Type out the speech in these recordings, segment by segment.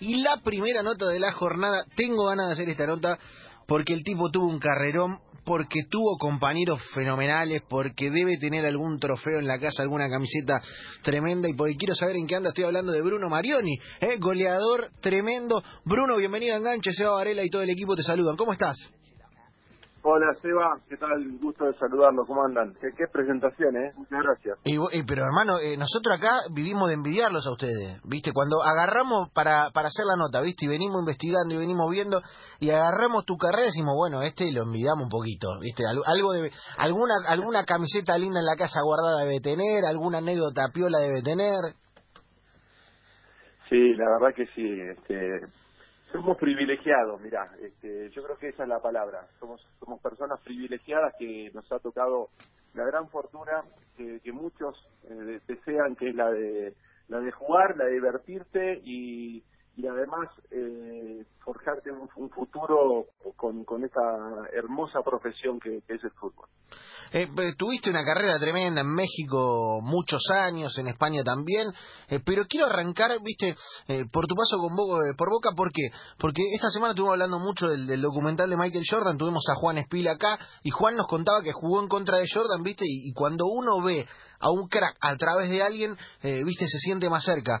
Y la primera nota de la jornada, tengo ganas de hacer esta nota porque el tipo tuvo un carrerón, porque tuvo compañeros fenomenales, porque debe tener algún trofeo en la casa, alguna camiseta tremenda y porque quiero saber en qué anda. Estoy hablando de Bruno Marioni, ¿eh? goleador tremendo. Bruno, bienvenido a Enganche, Seba Varela y todo el equipo te saludan. ¿Cómo estás? Hola Seba, ¿qué tal? Gusto de saludarlo, ¿cómo andan? Qué, qué presentación, ¿eh? Muchas gracias. Y, y, pero hermano, eh, nosotros acá vivimos de envidiarlos a ustedes, ¿viste? Cuando agarramos para, para hacer la nota, ¿viste? Y venimos investigando y venimos viendo y agarramos tu carrera y decimos, bueno, este lo envidiamos un poquito, ¿viste? Algo de, alguna, alguna camiseta linda en la casa guardada debe tener, alguna anécdota piola debe tener. Sí, la verdad que sí, este somos privilegiados, mira, este, yo creo que esa es la palabra. Somos somos personas privilegiadas que nos ha tocado la gran fortuna que, que muchos eh, desean, que es la de la de jugar, la de divertirte y, y además eh, forjarte un, futuro con, con esta hermosa profesión que, es el fútbol. Eh, tuviste una carrera tremenda en México muchos años, en España también, eh, pero quiero arrancar, viste, eh, por tu paso con Bo por Boca, ¿por qué? Porque esta semana estuvimos hablando mucho del, del, documental de Michael Jordan, tuvimos a Juan Espila acá, y Juan nos contaba que jugó en contra de Jordan, viste, y, y cuando uno ve a un crack a través de alguien, viste, se siente más cerca.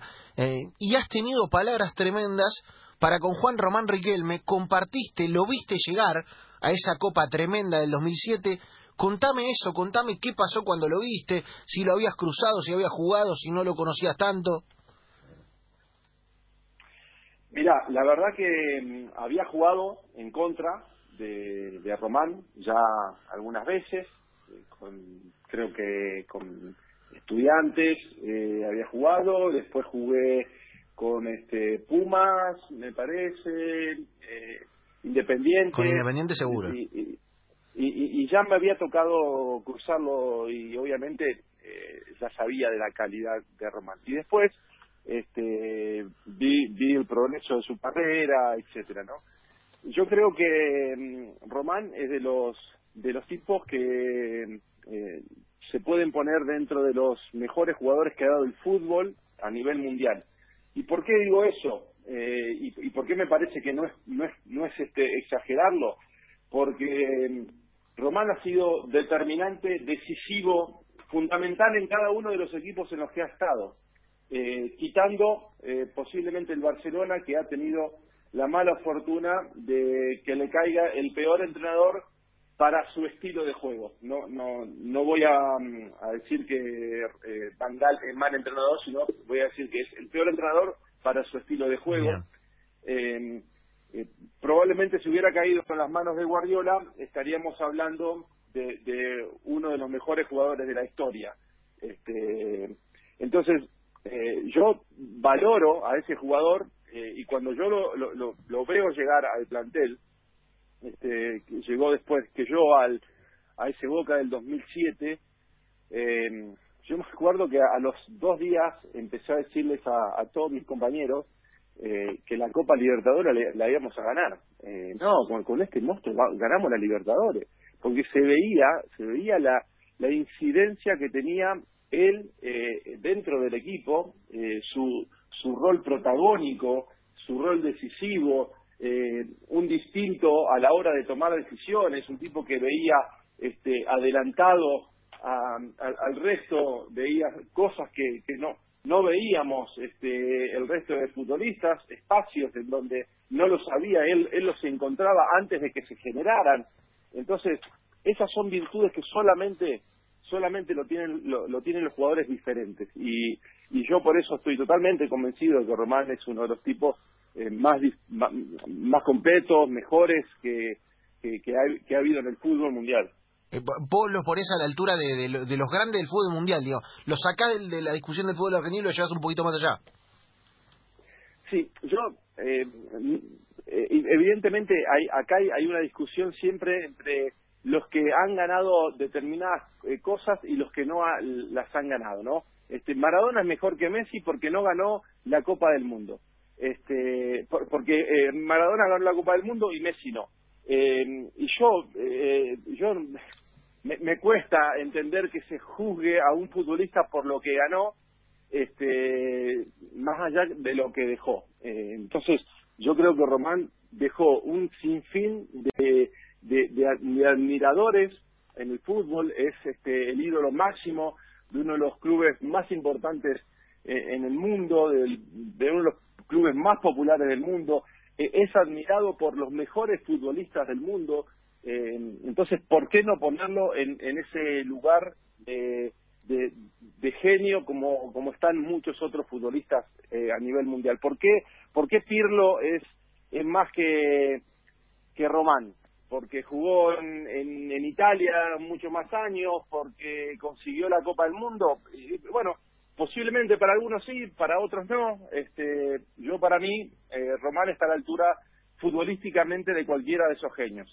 Y has tenido palabras tremendas para con Juan Román Riquelme, compartiste, lo viste llegar a esa copa tremenda del 2007, Contame eso, contame qué pasó cuando lo viste, si lo habías cruzado, si habías jugado, si no lo conocías tanto. Mira, la verdad que mm, había jugado en contra de, de Román ya algunas veces, eh, con, creo que con estudiantes eh, había jugado, después jugué con este Pumas, me parece, eh, Independiente. Con Independiente seguro. Y, y, y, y, ya me había tocado cruzarlo y obviamente eh, ya sabía de la calidad de Román. Y después este, vi, vi el progreso de su carrera, etcétera, ¿no? Yo creo que mm, Román es de los de los tipos que eh, se pueden poner dentro de los mejores jugadores que ha dado el fútbol a nivel mundial. ¿Y por qué digo eso? Eh, y, y por qué me parece que no es no es no es este exagerarlo? Porque Román ha sido determinante, decisivo, fundamental en cada uno de los equipos en los que ha estado, eh, quitando eh, posiblemente el Barcelona que ha tenido la mala fortuna de que le caiga el peor entrenador para su estilo de juego. No no no voy a, a decir que eh, Van Gaal es mal entrenador, sino voy a decir que es el peor entrenador para su estilo de juego. Eh, eh, probablemente si hubiera caído con las manos de Guardiola estaríamos hablando de, de uno de los mejores jugadores de la historia. Este, entonces, eh, yo valoro a ese jugador eh, y cuando yo lo, lo, lo, veo llegar al plantel, este, que llegó después que yo al a ese Boca del 2007, eh, yo me acuerdo que a, los dos días empecé a decirles a, todos mis compañeros eh, que la Copa Libertadores la, íbamos a ganar. Eh, no, con, con este monstruo ganamos la Libertadores, porque se veía, se veía la, la incidencia que tenía él eh, dentro del equipo, eh, su, su rol protagónico, su rol decisivo, eh, un distinto a la hora de tomar decisiones, un tipo que veía este, adelantado a, al resto, veía cosas que, no no veíamos este, el resto de futbolistas, espacios en donde no lo sabía, él, él los encontraba antes de que se generaran. Entonces, esas son virtudes que solamente solamente lo tienen lo tienen los jugadores diferentes y, y yo por eso estoy totalmente convencido de que Román es uno de los tipos eh, más, más, completos, mejores que, que, que, ha, que ha habido en el fútbol mundial. Eh, vos los ponés a la altura de, de, de, los grandes del fútbol mundial, digo. Los sacás de, de la discusión del fútbol argentino y lo llevas un poquito más allá. Sí, yo, eh, evidentemente, hay, acá hay, hay, una discusión siempre entre los que han ganado determinadas eh, cosas y los que no ha, las han ganado, ¿no? Este, Maradona es mejor que Messi porque no ganó la Copa del Mundo. Este, por, porque eh, Maradona ganó la Copa del Mundo y Messi no. Eh, y yo, eh, yo me, me, cuesta entender que se juzgue a un futbolista por lo que ganó, este, más allá de lo que dejó. Eh, entonces, yo creo que Román dejó un sinfín de, de, admiradores en el fútbol, es este, el ídolo máximo de uno de los clubes más importantes en el mundo, de, uno de los clubes más populares del mundo, eh, es admirado por los mejores futbolistas del mundo, eh, entonces, ¿por qué no ponerlo en, en ese lugar de, de, genio como, como están muchos otros futbolistas a nivel mundial? ¿Por qué, por qué Pirlo es, es más que, que Román? porque jugó en, en, Italia muchos más años, porque consiguió la Copa del Mundo. Y, bueno, posiblemente para algunos sí, para otros no. Este, yo para mí, eh, Román está a la altura futbolísticamente de cualquiera de esos genios.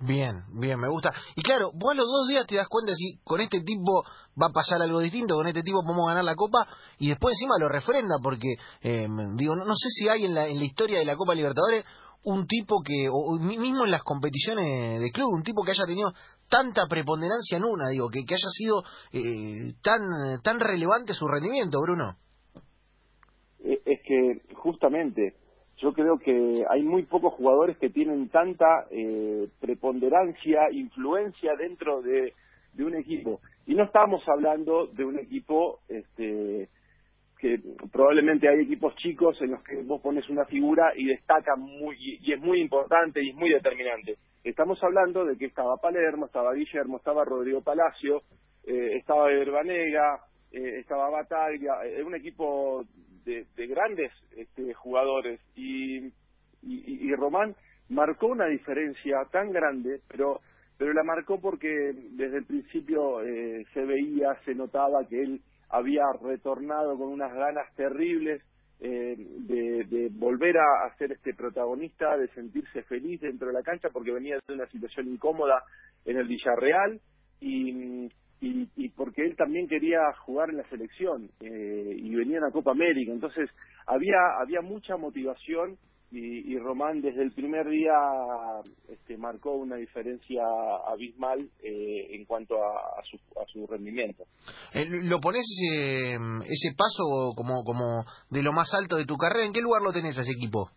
Bien, bien, me gusta. Y claro, vos a los dos días te das cuenta si con este tipo va a pasar algo distinto, con este tipo podemos ganar la Copa, y después encima lo refrenda, porque, eh, digo, no, no, sé si hay en la, en la historia de la Copa Libertadores un tipo que, o mismo en las competiciones de club, un tipo que haya tenido tanta preponderancia en una, digo, que, haya sido eh, tan, tan relevante su rendimiento, Bruno. Eh, es que justamente yo creo que hay muy pocos jugadores que tienen tanta eh, preponderancia, influencia dentro de, de un equipo. Y no estamos hablando de un equipo este, que probablemente hay equipos chicos en los que vos pones una figura y destaca muy y, es muy importante y es muy determinante. Estamos hablando de que estaba Palermo, estaba Guillermo, estaba Rodrigo Palacio, eh, estaba Verbanega, eh, estaba Bataglia, es un equipo de, grandes este, jugadores. Y, y, Román marcó una diferencia tan grande, pero pero la marcó porque desde el principio eh, se veía, se notaba que él había retornado con unas ganas terribles eh, de, volver a, ser este protagonista, de sentirse feliz dentro de la cancha porque venía de una situación incómoda en el Villarreal y, y, porque él también quería jugar en la selección eh, y venía a la Copa América. Entonces había, había mucha motivación y, Román desde el primer día este, marcó una diferencia abismal eh, en cuanto a, su, a su rendimiento. Eh, ¿Lo pones ese, ese paso como, como de lo más alto de tu carrera? ¿En qué lugar lo tenés a ese equipo?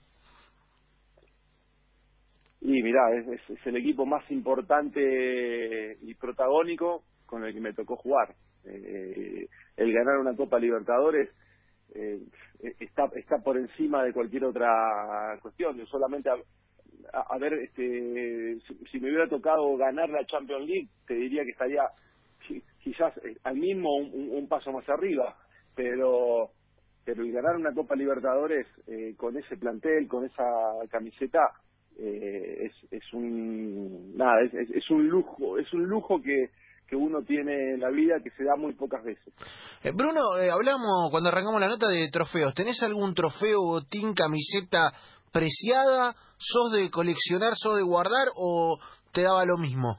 Y mirá, es, es, el equipo más importante y protagónico con el que me tocó jugar. Eh, el ganar una Copa Libertadores eh, está está por encima de cualquier otra cuestión. Yo solamente a, ver, este, si, me hubiera tocado ganar la Champions League, te diría que estaría quizás eh, al mismo un, paso más arriba, pero pero ganar una Copa Libertadores eh, con ese plantel, con esa camiseta, eh, es, es un nada, es, es, un lujo, es un lujo que que uno tiene en la vida que se da muy pocas veces. Eh, Bruno, eh, hablamos cuando arrancamos la nota de trofeos. ¿Tenés algún trofeo, botín, camiseta preciada? ¿Sos de coleccionar, sos de guardar o te daba lo mismo?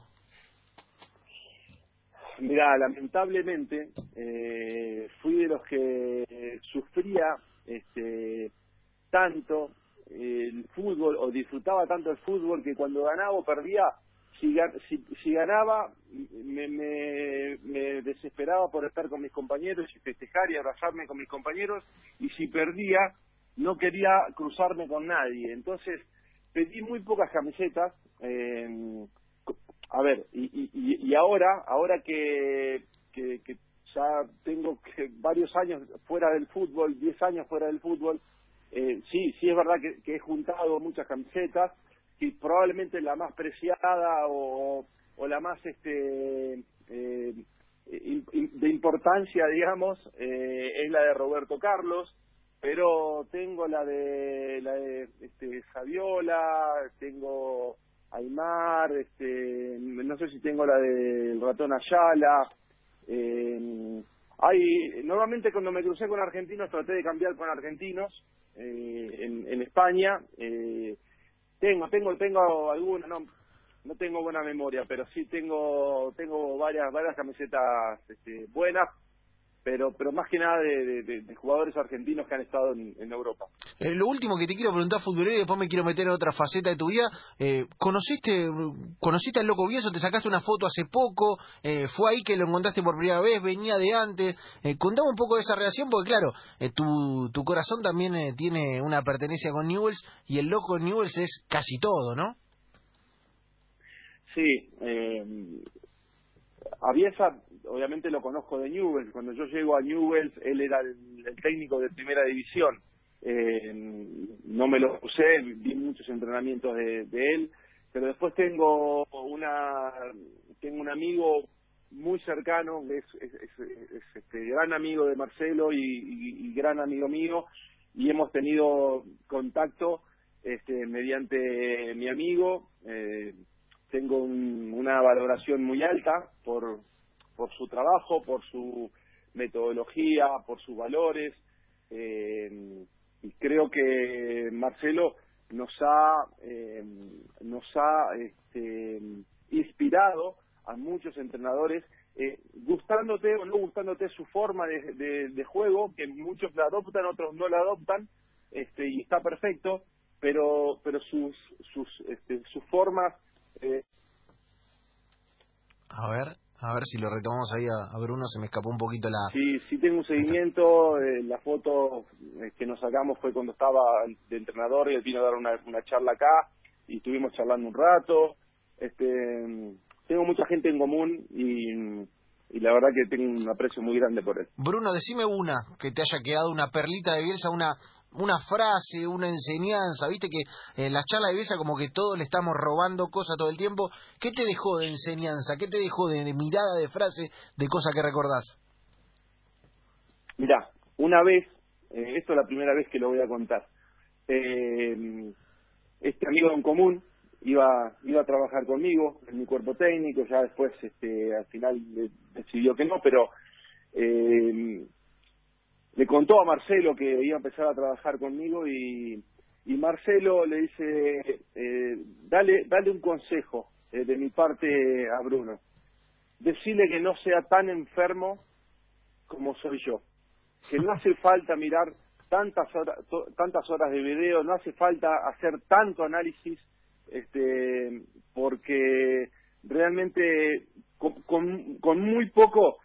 Mira, lamentablemente eh, fui de los que sufría este, tanto el fútbol o disfrutaba tanto el fútbol que cuando ganaba o perdía si, si, ganaba me, me, desesperaba por estar con mis compañeros y festejar y abrazarme con mis compañeros y si perdía no quería cruzarme con nadie. Entonces pedí muy pocas camisetas eh, a ver y, y, ahora ahora que, que, ya tengo que varios años fuera del fútbol 10 años fuera del fútbol eh, sí sí es verdad que he juntado muchas camisetas y probablemente la más preciada o, o la más este eh, de importancia digamos eh, es la de Roberto Carlos pero tengo la de la de este Saviola tengo Aymar este no sé si tengo la del ratón Ayala eh, hay normalmente cuando me crucé con argentinos traté de cambiar con argentinos en, en España eh, tengo, tengo, tengo alguna, no, no tengo buena memoria, pero sí tengo, tengo varias, varias camisetas este, buenas, pero pero más que nada de, jugadores argentinos que han estado en, Europa. Eh, lo último que te quiero preguntar, futbolero, y después me quiero meter en otra faceta de tu vida. Eh, ¿Conociste conociste al Loco Vieso? ¿Te sacaste una foto hace poco? Eh, ¿Fue ahí que lo encontraste por primera vez? ¿Venía de antes? Eh, contame un poco de esa relación, porque claro, eh, tu, tu corazón también tiene una pertenencia con Newells y el Loco Newells es casi todo, ¿no? Sí, eh, esa obviamente lo conozco de Newells. Cuando yo llego a Newells, él era el, técnico de primera división. Eh, no me lo usé, vi muchos entrenamientos de, él, pero después tengo una tengo un amigo muy cercano, es, es, este, gran amigo de Marcelo y, gran amigo mío, y hemos tenido contacto este, mediante mi amigo. Eh, tengo una valoración muy alta por, por su trabajo, por su metodología, por sus valores. Eh, y creo que Marcelo nos ha, eh, nos ha este, inspirado a muchos entrenadores, eh, gustándote o no gustándote su forma de, de, juego, que muchos la adoptan, otros no la adoptan, este, y está perfecto, pero, pero sus, sus, este, sus formas eh, a ver, a ver si lo retomamos ahí a, Bruno, se me escapó un poquito la... Sí, sí tengo un seguimiento, eh, la foto eh, que nos sacamos fue cuando estaba de entrenador y él vino a dar una, una charla acá y estuvimos charlando un rato. Este, tengo mucha gente en común y, y la verdad que tengo un aprecio muy grande por él. Bruno, decime una que te haya quedado, una perlita de Bielsa, una una frase, una enseñanza, viste que en las charlas de Bielsa como que todos le estamos robando cosas todo el tiempo. ¿Qué te dejó de enseñanza? ¿Qué te dejó de, mirada, de frase, de cosas que recordás? Mirá, una vez, eh, esto es la primera vez que lo voy a contar, eh, este amigo en común iba iba a trabajar conmigo en mi cuerpo técnico, ya después este al final decidió que no, pero eh, le contó a Marcelo que iba a empezar a trabajar conmigo y, Marcelo le dice, eh, dale, dale un consejo eh, de mi parte a Bruno. Decirle que no sea tan enfermo como soy yo. Que no hace falta mirar tantas horas, tantas horas de video, no hace falta hacer tanto análisis, este, porque realmente con, con muy poco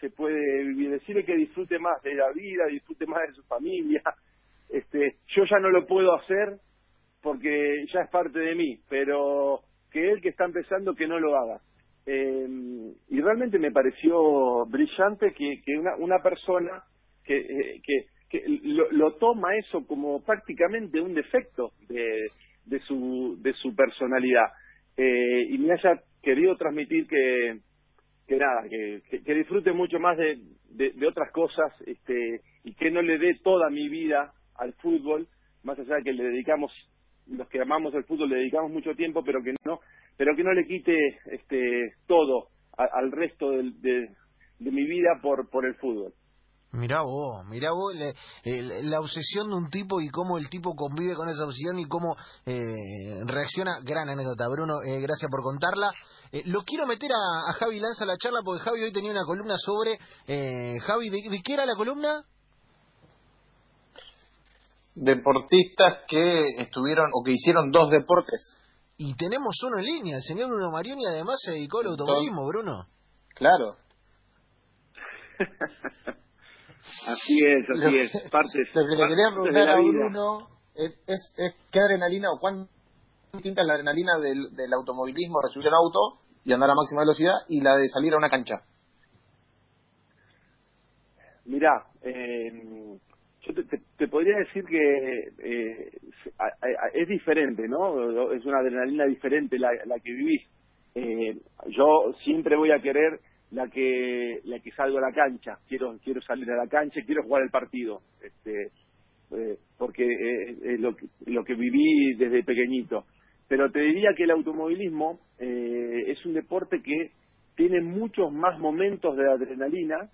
se puede vivir, decirle que disfrute más de la vida, disfrute más de su familia. Este, yo ya no lo puedo hacer porque ya es parte de mí, pero que él que está empezando que no lo haga. Eh, y realmente me pareció brillante que, que una, una persona que, eh, que, que lo, lo, toma eso como prácticamente un defecto de, de, su, de su personalidad eh, y me haya querido transmitir que, que nada, que, disfrute mucho más de, de, otras cosas este, y que no le dé toda mi vida al fútbol, más allá de que le dedicamos, los que amamos el fútbol le dedicamos mucho tiempo, pero que no, pero que no le quite este, todo al resto de, de mi vida por, por el fútbol. Mirá vos, mirá vos la obsesión de un tipo y cómo el tipo convive con esa obsesión y cómo eh, reacciona. Gran anécdota, Bruno, eh, gracias por contarla. Eh, lo quiero meter a, Javi Lanza a la charla porque Javi hoy tenía una columna sobre... Javi, ¿de, qué era la columna? Deportistas que estuvieron o que hicieron dos deportes. Y tenemos uno en línea, el señor Bruno Marioni además se dedicó al automovilismo, Bruno. Claro. Así es, así es. Partes, lo que le quería preguntar a Bruno es, es, es, qué adrenalina o cuán distinta es la adrenalina del, del automovilismo de subir un auto y andar a máxima velocidad y la de salir a una cancha. Mirá, eh, yo te, te, podría decir que eh, es diferente, ¿no? Es una adrenalina diferente la, la que vivís. Eh, yo siempre voy a querer la que la que salgo a la cancha. Quiero quiero salir a la cancha quiero jugar el partido. Este eh, porque es lo que, lo que viví desde pequeñito. Pero te diría que el automovilismo eh, es un deporte que tiene muchos más momentos de adrenalina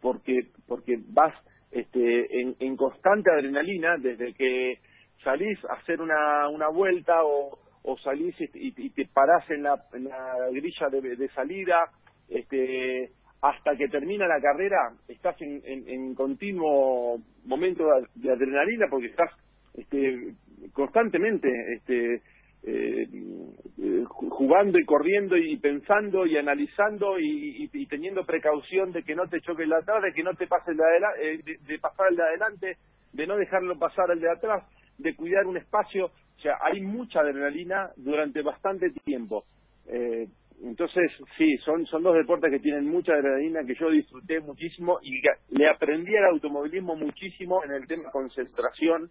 porque porque vas este en, en constante adrenalina desde que salís a hacer una una vuelta o o salís y, te parás en la, en la grilla de, de salida este hasta que termina la carrera estás en, continuo momento de, adrenalina porque estás este, constantemente este, eh, jugando y corriendo y pensando y analizando y, teniendo precaución de que no te choque el de atrás, de que no te pase el de, adelante, de, pasar el de adelante, de no dejarlo pasar el de atrás, de cuidar un espacio. O sea, hay mucha adrenalina durante bastante tiempo. Entonces, sí, son, son dos deportes que tienen mucha adrenalina, que yo disfruté muchísimo y le aprendí al automovilismo muchísimo en el tema concentración,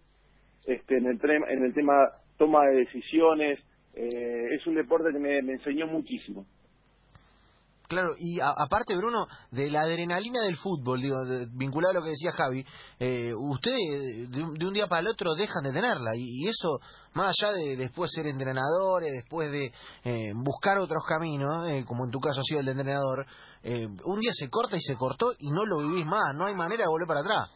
este, en, el en el tema toma de decisiones. Eh, es un deporte que me enseñó muchísimo. Claro, y aparte, Bruno, de la adrenalina del fútbol, digo, vinculado a lo que decía Javi, eh, ustedes de, un día para el otro dejan de tenerla, y, eso, más allá de después ser entrenadores, después de eh, buscar otros caminos, eh, como en tu caso ha sido el de entrenador, eh, un día se corta y se cortó y no lo vivís más, no hay manera de volver para atrás.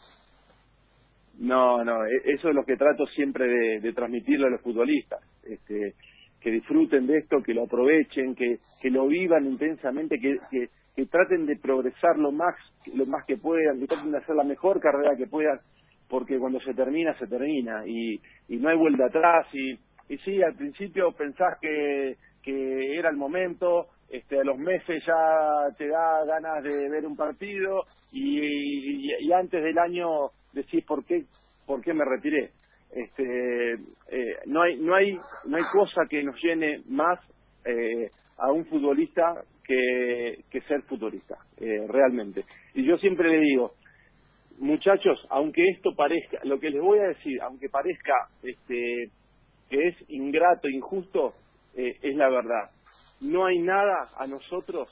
No, no, e, eso es lo que trato siempre de, de transmitirle a los futbolistas. Este, que disfruten de esto, que lo aprovechen, que, que lo vivan intensamente, que, que, traten de progresar lo más, lo más que puedan, que traten de hacer la mejor carrera que puedan, porque cuando se termina, se termina y, y no hay vuelta atrás. Y, y sí, al principio pensás que, que era el momento, este, a los meses ya te da ganas de ver un partido y, y, antes del año decís por qué, por qué me retiré este, eh, no hay no hay no hay cosa que nos llene más eh, a un futbolista que, que ser futbolista eh, realmente. Y yo siempre le digo muchachos aunque esto parezca lo que les voy a decir aunque parezca este que es ingrato injusto es la verdad. No hay nada a nosotros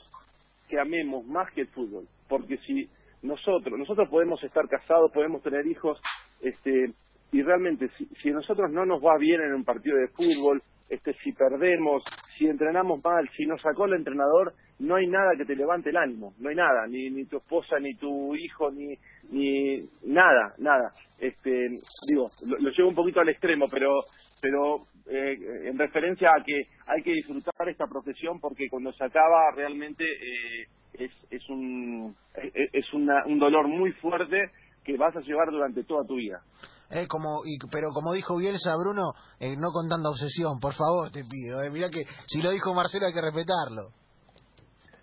que amemos más que el fútbol porque si nosotros nosotros podemos estar casados podemos tener hijos este y realmente si, si nosotros no nos va bien en un partido de fútbol, este, si perdemos, si entrenamos mal, si nos sacó el entrenador, no hay nada que te levante el ánimo, no hay nada, ni, ni tu esposa, ni tu hijo, ni, ni nada, nada. Este, digo, lo, llevo un poquito al extremo, pero, pero eh, en referencia a que hay que disfrutar esta profesión porque cuando se acaba realmente eh, es, es un, es una, un dolor muy fuerte que vas a llevar durante toda tu vida. Eh, como, y, pero como dijo Bielsa, Bruno, eh, no con tanta obsesión, por favor, te pido. Eh. Mira que si lo dijo Marcelo hay que respetarlo.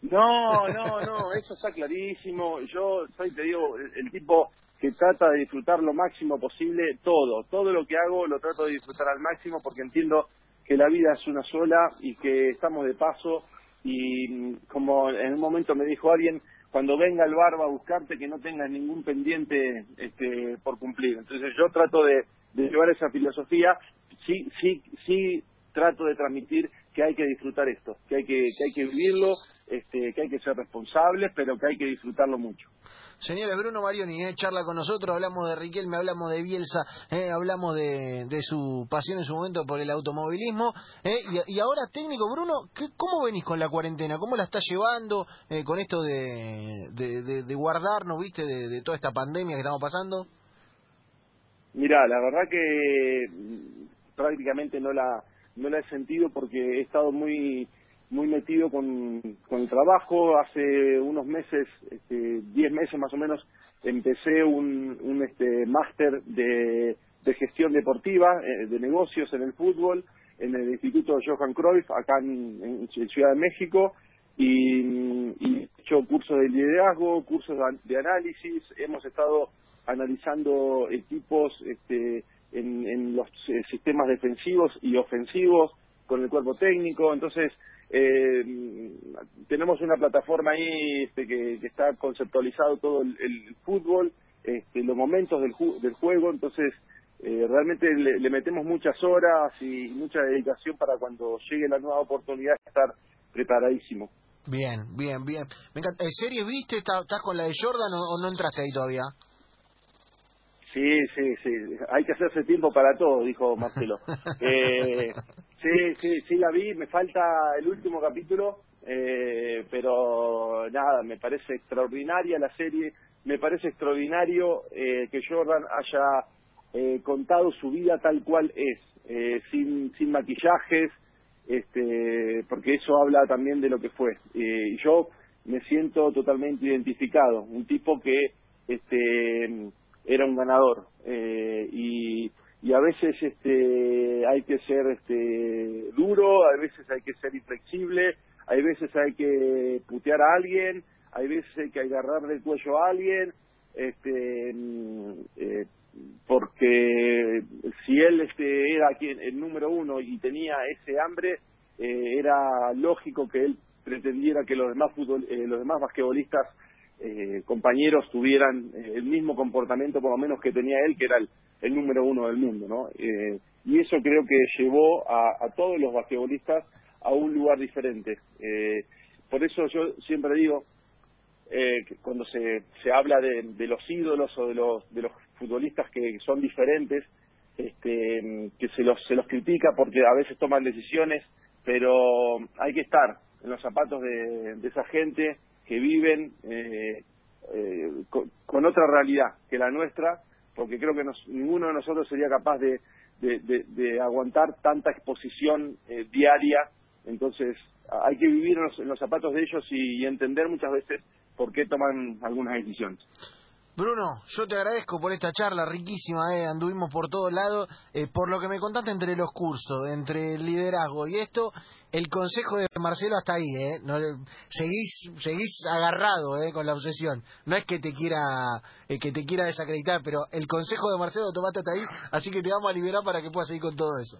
No, no, no, eso está clarísimo. Yo soy, te digo, el, tipo que trata de disfrutar lo máximo posible todo. Todo lo que hago lo trato de disfrutar al máximo porque entiendo que la vida es una sola y que estamos de paso. Y mm, como en un momento me dijo alguien, cuando venga el barba a buscarte que no tengas ningún pendiente este, por cumplir. Entonces yo trato de, llevar esa filosofía, sí, sí, sí trato de transmitir que hay que disfrutar esto, que hay que, que hay que vivirlo, este, que hay que ser responsables, pero que hay que disfrutarlo mucho. Señores, Bruno Marioni, eh, charla con nosotros, hablamos de Riquelme, hablamos de Bielsa, eh, hablamos de, de, su pasión en su momento por el automovilismo. Eh, y, ahora, técnico, Bruno, ¿qué, ¿cómo venís con la cuarentena? ¿Cómo la estás llevando eh, con esto de, de, de, guardarnos, viste, de, toda esta pandemia que estamos pasando? Mira, la verdad que mm, prácticamente no la, no la he sentido porque he estado muy muy metido con, con el trabajo. Hace unos meses, este, 10 meses más o menos, empecé un, un este, máster de, de gestión deportiva, eh, de negocios en el fútbol, en el Instituto Johan Cruyff, acá en, Ciudad de México, y, he hecho cursos de liderazgo, cursos de, análisis, hemos estado analizando equipos este, en, en los eh, sistemas defensivos y ofensivos con el cuerpo técnico, entonces eh, tenemos una plataforma ahí este, que, está conceptualizado todo el, fútbol, este, los momentos del, del juego, entonces eh, realmente le, metemos muchas horas y mucha dedicación para cuando llegue la nueva oportunidad estar preparadísimo. Bien, bien, bien. Me encanta. ¿Serie viste? ¿Estás con la de Jordan o, no entraste ahí todavía? Sí, sí, sí. Hay que hacerse tiempo para todo, dijo Marcelo. eh, Sí, sí, sí la vi, me falta el último capítulo, eh, pero nada, me parece extraordinaria la serie, me parece extraordinario eh, que Jordan haya eh, contado su vida tal cual es, eh, sin, sin maquillajes, este, porque eso habla también de lo que fue. y yo me siento totalmente identificado, un tipo que este era un ganador. Eh, y, y a veces este hay que ser este duro, a veces hay que ser inflexible, hay veces hay que putear a alguien, hay veces hay que agarrarle el cuello a alguien, este eh, porque si él este era quien el número uno y tenía ese hambre eh, era lógico que él pretendiera que los demás fútbol, eh, los demás basquetbolistas eh, compañeros tuvieran eh, el mismo comportamiento por lo menos que tenía él que era el, número uno del mundo no y eso creo que llevó a, a, todos los basquetbolistas a un lugar diferente. Por eso yo siempre digo que cuando se, se habla de, de, los ídolos o de los de los futbolistas que son diferentes este, que se los se los critica porque a veces toman decisiones pero hay que estar en los zapatos de, esa gente que viven eh, eh, con, otra realidad que la nuestra, porque creo que ninguno de nosotros sería capaz de, de, aguantar tanta exposición eh, diaria. Entonces, hay que vivir en los, zapatos de ellos y entender muchas veces por qué toman algunas decisiones. Bruno, yo te agradezco por esta charla riquísima, eh. anduvimos por todos lados, eh, por lo que me contaste entre los cursos, entre el liderazgo y esto, el consejo de Marcelo hasta ahí, ¿eh? No, seguís, seguís agarrado eh, con la obsesión. No es que te quiera eh, que te quiera desacreditar, pero el consejo de Marcelo lo tomaste hasta ahí, así que te vamos a liberar para que puedas seguir con todo eso.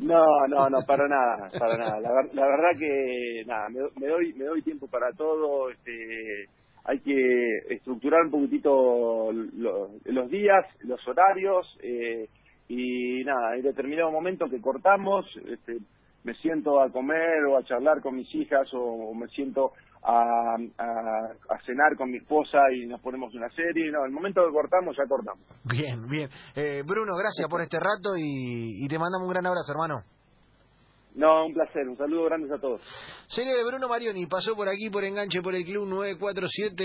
No, no, no, para nada, para nada. La, verdad que nada, me, me, doy me doy tiempo para todo, este hay que estructurar un poquitito los días, los horarios eh, y nada, en determinado momento que cortamos, este, me siento a comer o a charlar con mis hijas o, me siento a, a, cenar con mi esposa y nos ponemos una serie. No, el momento que cortamos, ya cortamos. Bien, bien. Eh, Bruno, gracias por este rato y, y te mandamos un gran abrazo, hermano. No, un placer. Un saludo grande a todos. De Bruno Marioni pasó por aquí por enganche por el Club 947.